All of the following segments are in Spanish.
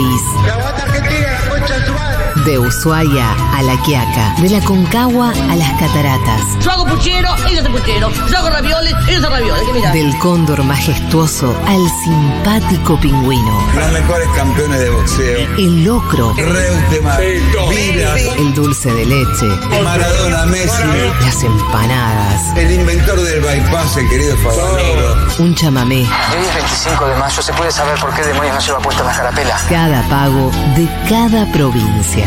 país. De Ushuaia a La Quiaca, de la Concagua a las Cataratas. Yo hago puchero, ella hace puchero. Yo hago ravioles, ella hace ravioles. Del cóndor majestuoso al simpático pingüino. Los mejores campeones de boxeo. El locro, Reutemann, Vilas, el dulce de leche, Maradona, Messi, las empanadas, el inventor del bypass, el querido Favaloro. un chamamé, Hoy es 25 de mayo, ¿se puede saber por qué demonios no lleva puesta la carapela? cada pago de cada provincia.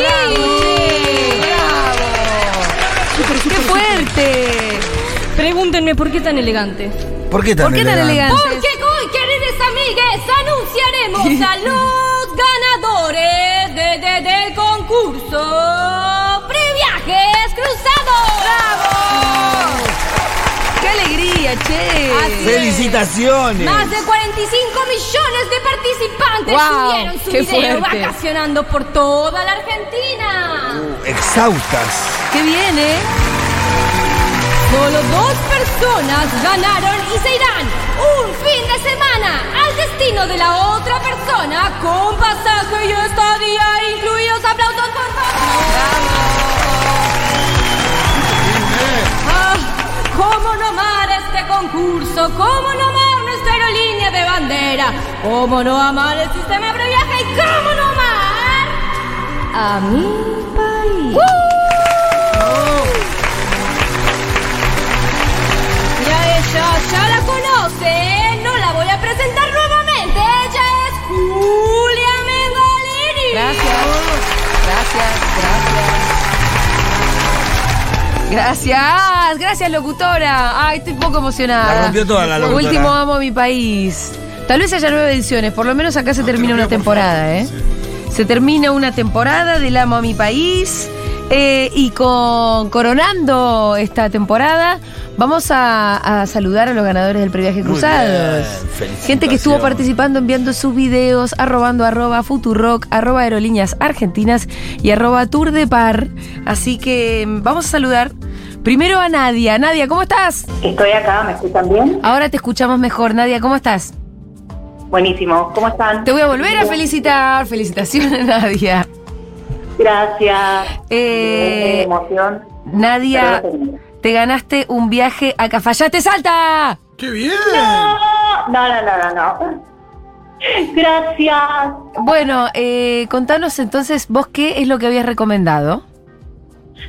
a mi país. ¡Qué fuerte! Pregúntenme por qué tan elegante. ¿Por qué tan ¿Por qué tan elegante? Porque hoy, queridos amigues, anunciaremos a los ganadores de- de- del concurso Previajes Cruzados. ¡Bravo! ¡Qué alegría, che! Así es. ¡Felicitaciones! Más de 45 millones de participantes Guau, subieron su qué video fuerte. vacacionando por toda la Argentina. Exhaustas. ¡Qué bien, eh! Solo dos personas ganaron y se irán un fin de semana al destino de la otra persona con pasaje y estadía incluidos. ¡Aplausos, por favor! Ah, ¿Cómo no amar este concurso? ¿Cómo no amar ¿Cómo no amar el sistema de viaje? ¿Y cómo no amar a mi país? Y a ella ya la conoce, no la voy a presentar nuevamente. Ella es Julia Mengolini. Gracias. Gracias, gracias. Gracias, gracias locutora. Ay, estoy un poco emocionada. La rompió toda la locutora. Último amo a mi país. Tal vez haya nueve ediciones, por lo menos acá se termina una temporada, ¿eh? Se termina una temporada del amo a mi país. eh, y con coronando esta temporada, vamos a, a saludar a los ganadores del previaje cruzados. bien, Gente que estuvo participando enviando sus videos, arrobando arroba Futurock, arroba aerolíneas argentinas y arroba Tour de Par. Así que mm, vamos a saludar primero a Nadia. Nadia, ¿cómo estás? Estoy acá, ¿me escuchan bien? Ahora te escuchamos mejor. Nadia, ¿cómo estás? Buenísimo, ¿cómo están? Te voy a volver a felicitar. Felicitaciones, Nadia. Gracias. Eh, emoción. Nadia, te ganaste un viaje a Cafayate Salta. ¡Qué bien! No, no, no, no, no. Gracias. Bueno, eh, contanos entonces, vos qué es lo que habías recomendado.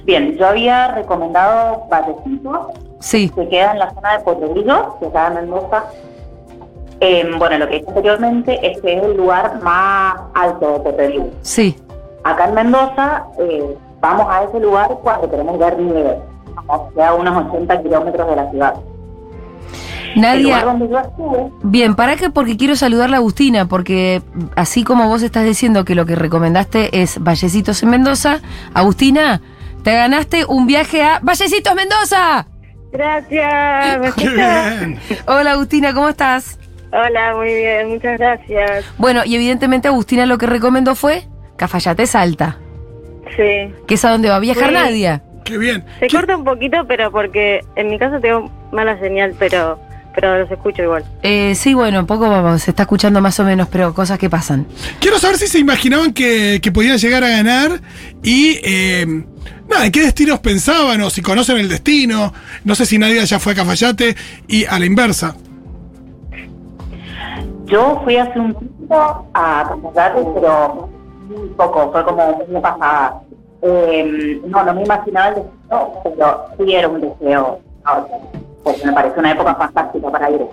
Bien, yo había recomendado Vallecito, Sí, que queda en la zona de Potrerillo, que está en Mendoza. Eh, bueno, lo que dije anteriormente es que es el lugar más alto de Potrerillo. sí. Acá en Mendoza eh, vamos a ese lugar cuando queremos ver nieve. Vamos a unos 80 kilómetros de la ciudad. Nadia, bien, ¿para qué? Porque quiero saludar a Agustina, porque así como vos estás diciendo que lo que recomendaste es Vallecitos en Mendoza, Agustina, te ganaste un viaje a Vallecitos Mendoza. Gracias. ¿me ¡Qué escuchas? bien! Hola Agustina, ¿cómo estás? Hola, muy bien, muchas gracias. Bueno, y evidentemente Agustina lo que recomendó fue Cafayate Salta, Sí. que es a donde va a viajar Sí. Nadia. ¡Qué bien! Se ¿Qué- corta un poquito, pero porque en mi casa tengo mala señal, pero pero los escucho igual. Eh, sí, bueno, un poco vamos, se está escuchando más o menos, pero cosas que pasan. Quiero saber si se imaginaban que, que podían llegar a ganar y eh, nada, en qué destinos pensaban o si conocen el destino. No sé si nadie ya fue a Cafayate y a la inversa. Yo fui hace un tiempo a Cafayate, pero muy poco, fue como un año pasada. Eh, no, no me imaginaba el destino, pero sí era un deseo, porque me parece una época fantástica para ir.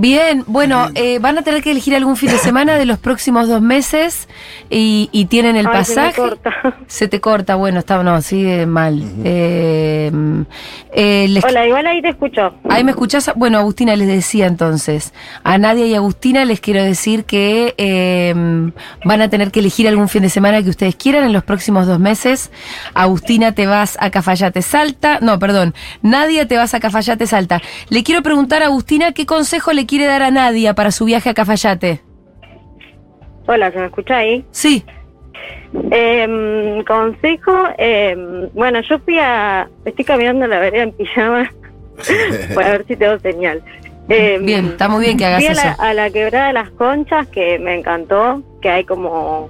Bien, bueno, eh, van a tener que elegir algún fin de semana de los próximos dos meses y, y tienen el Ay, se me pasaje. corta. Se te corta, bueno, está, no, sigue mal. Eh, eh, les- Hola, igual ahí te escucho. Ahí me escuchás. Bueno, Agustina les decía entonces. A Nadia y Agustina les quiero decir que eh, van a tener que elegir algún fin de semana que ustedes quieran en los próximos dos meses. Agustina, te vas a Cafayate Salta. No, perdón. Nadia, te vas a Cafayate Salta. Le quiero preguntar a Agustina qué consejo le quiere dar a Nadia para su viaje a Cafayate. Hola, ¿se me escucha ahí? Sí. Eh, consejo, eh, bueno, yo fui a... Estoy caminando la vereda en pijama para ver si tengo señal. Eh, Bien, está muy bien que hagas fui a la, eso. a la quebrada de las conchas, que me encantó, que hay como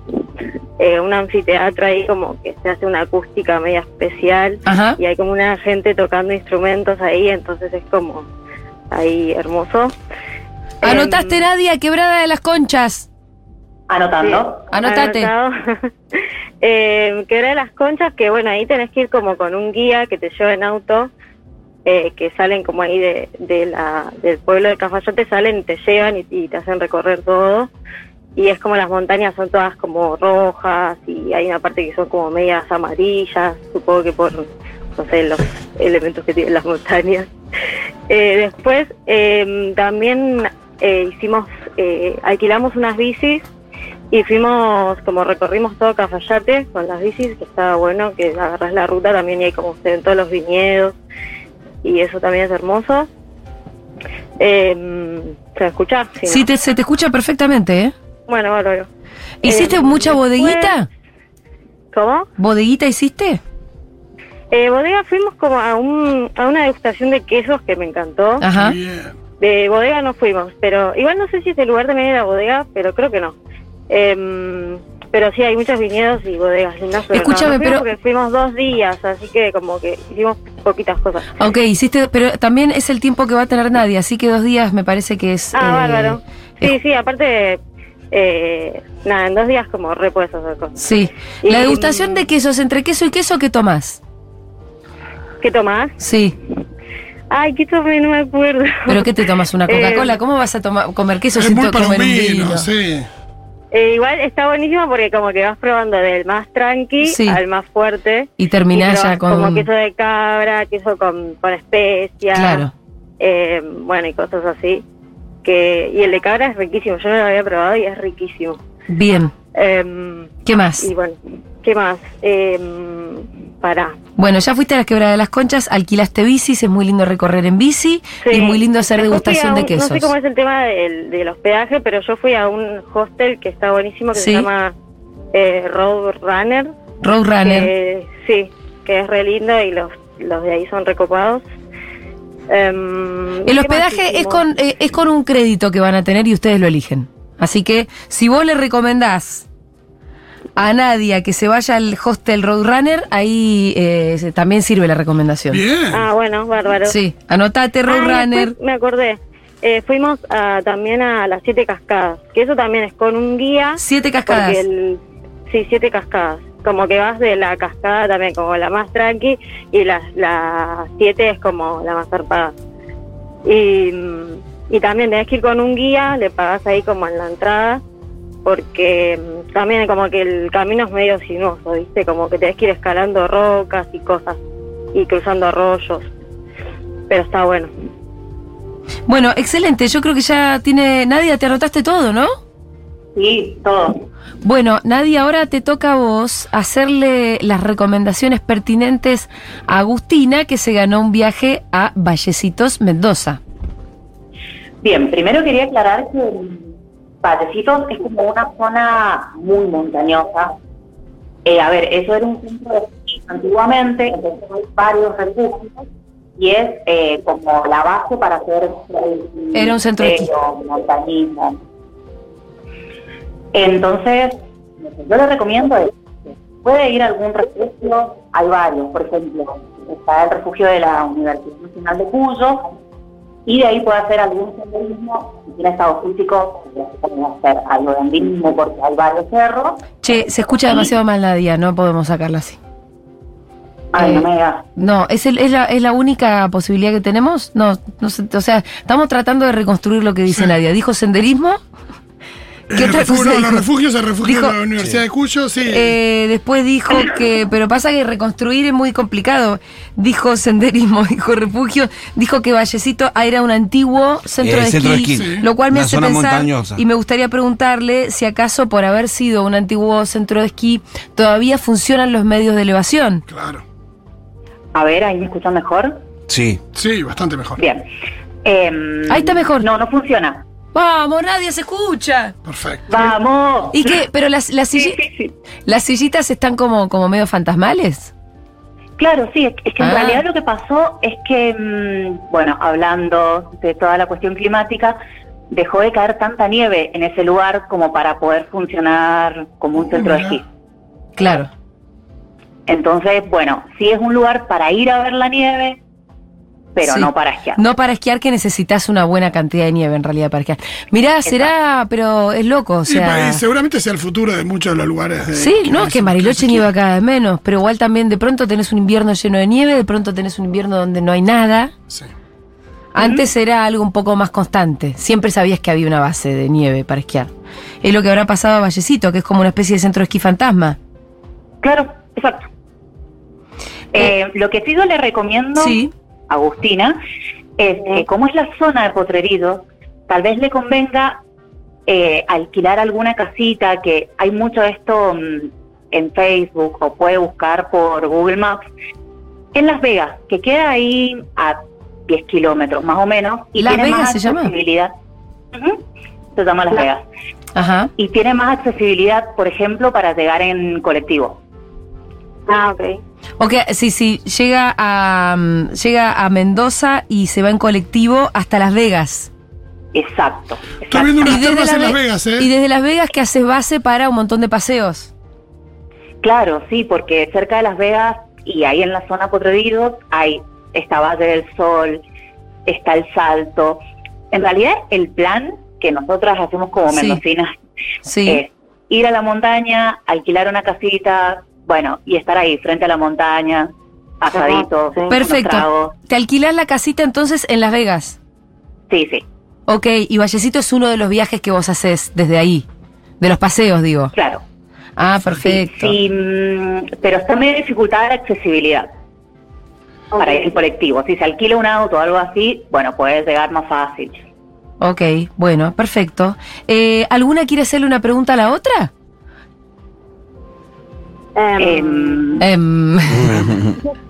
eh, un anfiteatro ahí, como que se hace una acústica media especial. Ajá. Y hay como una gente tocando instrumentos ahí, entonces es como ahí hermoso. Anotaste, Nadia, quebrada de las conchas. Anotando. Anotate. Anotado. eh, quebrada de las conchas, que bueno, ahí tenés que ir como con un guía que te lleva en auto, eh, que salen como ahí de, de la, del pueblo de Cafayate, salen y te llevan y, y te hacen recorrer todo. Y es como las montañas son todas como rojas y hay una parte que son como medias amarillas, supongo que por, no sé, los elementos que tienen las montañas. Eh, después eh, también eh, hicimos, eh, alquilamos unas bicis y fuimos, como recorrimos todo Cafayate con las bicis, que estaba bueno, que agarras la ruta también y hay como se ven todos los viñedos y eso también es hermoso. Eh, ¿Se escucha? Sí, ¿no? Sí, te, se te escucha perfectamente, ¿eh? Bueno, bárbaro. ¿Hiciste Eh, mucha después- bodeguita? ¿Cómo? ¿Bodeguita hiciste? Eh, bodega fuimos como a, un, a una degustación de quesos que me encantó. Ajá. De bodega no fuimos, pero igual no sé si ese lugar también era bodega, pero creo que no. Em, pero sí, hay muchos viñedos y bodegas lindas. Pero no, Escúchame, no fuimos pero- Porque fuimos dos días, así que como que hicimos poquitas cosas. Ok, hiciste, pero también es el tiempo que va a tener Nadia, así que dos días me parece que es... Ah, eh, bárbaro. Sí, sí, aparte, eh, nada, en dos días como re puedes hacer cosas. Sí. Y- La degustación de quesos, entre queso y queso, ¿qué tomás? ¿Qué tomás? Sí. Ay, qué tomé, no me acuerdo. ¿Pero qué te tomas? ¿Una Coca-Cola? Eh, ¿Cómo vas a tomar, comer queso Es sin muy comer un vino, vino? sí. Eh, igual está buenísimo porque como que vas probando del más tranqui Sí. al más fuerte. Y terminás Y ya con... Como queso de cabra, queso con, con especias. Claro. eh, bueno, y cosas así. que Y el de cabra es riquísimo. Yo no lo había probado y es riquísimo. Bien. Em, ¿Qué más? y bueno, ¿qué más? Em, para. Bueno, ya fuiste a la quebrada de las conchas, alquilaste bicis, es muy lindo recorrer en bici y muy lindo hacer degustación de quesos. No sé cómo es el tema del, del hospedaje, pero yo fui a un hostel que está buenísimo que Sí. se llama eh, Road Runner. Roadrunner. que- sí, que es re lindo y los, los de ahí son recopados. Em, El ¿qué más hospedaje es con, eh, es con un crédito que van a tener y ustedes lo eligen. Así que si vos le recomendás a Nadia que se vaya al hostel Roadrunner, ahí eh, se- también sirve la recomendación. Bien. Ah, bueno, bárbaro. Sí, anotate Ah, Roadrunner. después me acordé. Eh, fuimos a- también a las siete cascadas, que eso también es con un guía. Siete cascadas. El, sí, siete cascadas. Como que vas de la cascada también como la más tranqui y las las siete es como la más zarpada. Y, y también tenés que ir con un guía, le pagás ahí como en la entrada, porque también como que el camino es medio sinuoso, ¿viste? Como que tenés que ir escalando rocas y cosas y cruzando arroyos. Pero está bueno. Bueno, excelente. Yo creo que ya tiene. Nadia, te anotaste todo, ¿no? Sí, todo. Bueno, Nadia, ahora te toca a vos hacerle las recomendaciones pertinentes a Agustina, que se ganó un viaje a Vallecitos, Mendoza. Bien, primero quería aclarar que Vallecitos es como una zona muy montañosa. Eh, a ver, eso era un centro de antiguamente, entonces hay varios refugios y es eh, como la base para hacer Era un centro de montañismo. Entonces, yo le recomiendo puede ir a algún refugio, hay varios, por ejemplo, está el refugio de la Universidad Nacional de Cuyo, y de ahí puede hacer algún senderismo, si tiene estado físico, puede hacer algo de andismo porque hay varios cerros. Che, se escucha demasiado mal Nadia, no podemos sacarla así. Ay, Eh, no me digas. No, ¿es, el- es, la, ¿es la única posibilidad que tenemos? No, no o sea, estamos tratando de reconstruir lo que dice Nadia. ¿Dijo senderismo? ¿Qué Eh, otra refugio- cosa no, dijo? los refugios, el refugio Dijo- de la Universidad de Cuyo, sí. Eh, después dijo que, pero pasa que reconstruir es muy complicado. Dijo senderismo, dijo refugio, dijo que Vallecito era un antiguo centro, Eh, de, centro de esquí, esquí. Sí. lo cual me Una hace zona pensar montañosa. y me gustaría preguntarle si acaso por haber sido un antiguo centro de esquí todavía funcionan los medios de elevación. Claro. A ver, ahí me escuchan mejor. Sí. Sí, bastante mejor. Bien. Em, Ahí está mejor. No, no funciona. Vamos, nadie se escucha. Perfecto. Vamos. ¿Y qué? Pero las, las, Sí, silli- sí, sí. las sillitas están como, como medio fantasmales. Claro, sí, es que en Ah. realidad lo que pasó es que, mm, bueno, hablando de toda la cuestión climática, dejó de caer tanta nieve en ese lugar como para poder funcionar como un centro de esquí. Claro. Entonces, bueno, sí es un lugar para ir a ver la nieve, pero Sí. no para esquiar. No para esquiar que necesitas una buena cantidad de nieve en realidad para esquiar. Mirá, será, pero es loco, o sea. y seguramente sea el futuro de muchos de los lugares. De, Sí, no, que se- Bariloche se- nieva cada vez menos, pero igual también de pronto tenés un invierno lleno de nieve, de pronto tenés un invierno donde no hay nada. Sí. Antes era algo un poco más constante. Siempre sabías que había una base de nieve para esquiar. Es lo que habrá pasado a Vallecito, que es como una especie de centro de esquí fantasma. Claro, exacto. Eh, lo que sí yo le recomiendo Sí. Agustina es que como es la zona de Potrerido, tal vez le convenga eh, alquilar alguna casita, que hay mucho de esto mm, en Facebook o puede buscar por Google Maps, en Las Vegas, que queda ahí a 10 kilómetros más o menos. Y ¿Las tiene Vegas más se llama? Se llama Las Vegas. Ajá. Y tiene más accesibilidad, por ejemplo, para llegar en colectivo. Ah, ok. Ok, sí, sí, llega a, mm, llega a Mendoza y se va en colectivo hasta Las Vegas. Exacto. Estoy viendo unas termas en Las Ve- Vegas, ¿eh? Y desde Las Vegas que haces base para un montón de paseos. Claro, sí, porque cerca de Las Vegas y ahí en la zona Potrerido hay esta Valle del Sol, está el Salto. En realidad el plan que nosotras hacemos como Sí. mendocinas Sí. es ir a la montaña, alquilar una casita, bueno, y estar ahí frente a la montaña, asaditos, Perfecto. Te alquilas la casita entonces en Las Vegas. Sí, sí, Ok, y Vallecito es uno de los viajes que vos haces desde ahí. De los paseos, digo. claro. Ah, perfecto. sí, mm, pero está medio dificultada la accesibilidad para ir en colectivo. Si se alquila un auto o algo así, bueno, puedes llegar más fácil. Ok, bueno, perfecto. Eh, ¿Alguna quiere hacerle una pregunta a la otra? Ehm. Ehm. ehm.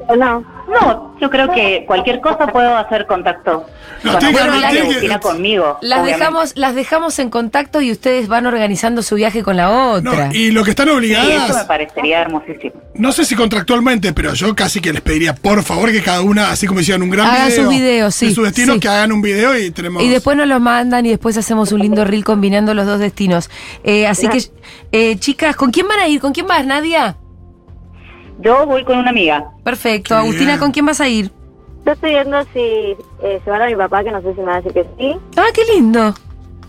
no. No, yo creo que cualquier cosa puedo hacer contacto. No, con tiene que conmigo. las, obviamente. dejamos, las dejamos en contacto y ustedes van organizando su viaje con la No, otra. y lo que están Sí, eso me obligadas, parecería hermosísimo. no sé si contractualmente, pero yo casi que les pediría, por favor, que cada una, así como hicieron un gran Hagan video sus videos, sí, de su destino, sí. que hagan un video y tenemos... Y después nos los mandan y después hacemos un lindo reel combinando los dos destinos. Eh, así que, eh, chicas, ¿con quién van a ir? ¿Con quién vas, Nadia? Yo voy con una amiga. Perfecto. Qué Agustina, bien. ¿con quién vas a ir? Yo estoy viendo si eh, llevar a mi papá, que no sé si me va a decir que sí, Ah, qué lindo.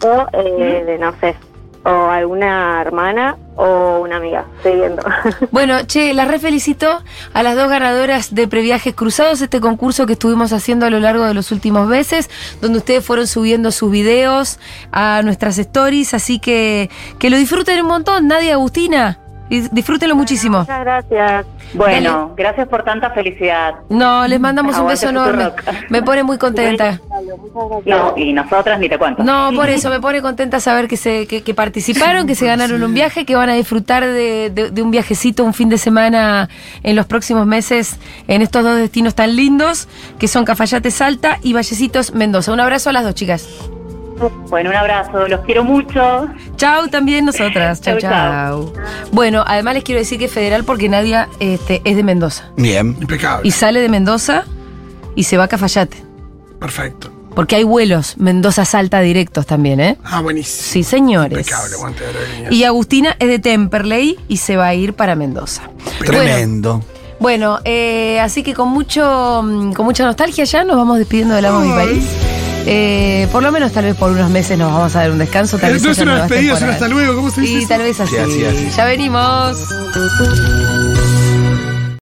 o eh, de, no sé, o alguna hermana o una amiga. Estoy viendo. Bueno, che, las refelicito a las dos ganadoras de Previajes Cruzados, este concurso que estuvimos haciendo a lo largo de los últimos meses, donde ustedes fueron subiendo sus videos a nuestras stories, así que que lo disfruten un montón, Nadia, Agustina, y disfrútenlo muchísimo. Muchas gracias. Bueno, gracias por tanta felicidad. No, les mandamos un beso enorme. Me pone muy contenta. No, y nosotras ni te cuento. No, por eso me pone contenta saber que se que, que participaron, que se ganaron un viaje, que van a disfrutar de, de- de un viajecito, un fin de semana en los próximos meses en estos dos destinos tan lindos, que son Cafayate Salta y Vallecitos Mendoza. Un abrazo a las dos chicas. Bueno, un abrazo, los quiero mucho. Chau también nosotras. Chau, Chau, chau. Bueno, además les quiero decir que es federal porque Nadia este, es de Mendoza. Bien. Impecable. Y sale de Mendoza y se va a Cafayate. Perfecto. Porque hay vuelos Mendoza-Salta directos también, ¿eh? Ah, buenísimo. Sí, señores. Impecable, aguante de. Y Agustina es de Temperley y se va a ir para Mendoza. Tremendo. bueno, eh, así que con mucho, mm, con mucha nostalgia ya nos vamos despidiendo del amo de mi Ay. país. Eh, por lo menos tal vez por unos meses nos vamos a dar un descanso. Tal vez no es una despedida, es un hasta luego. ¿Cómo se dice? Y eso? tal vez así. Sí, así, así. Ya venimos.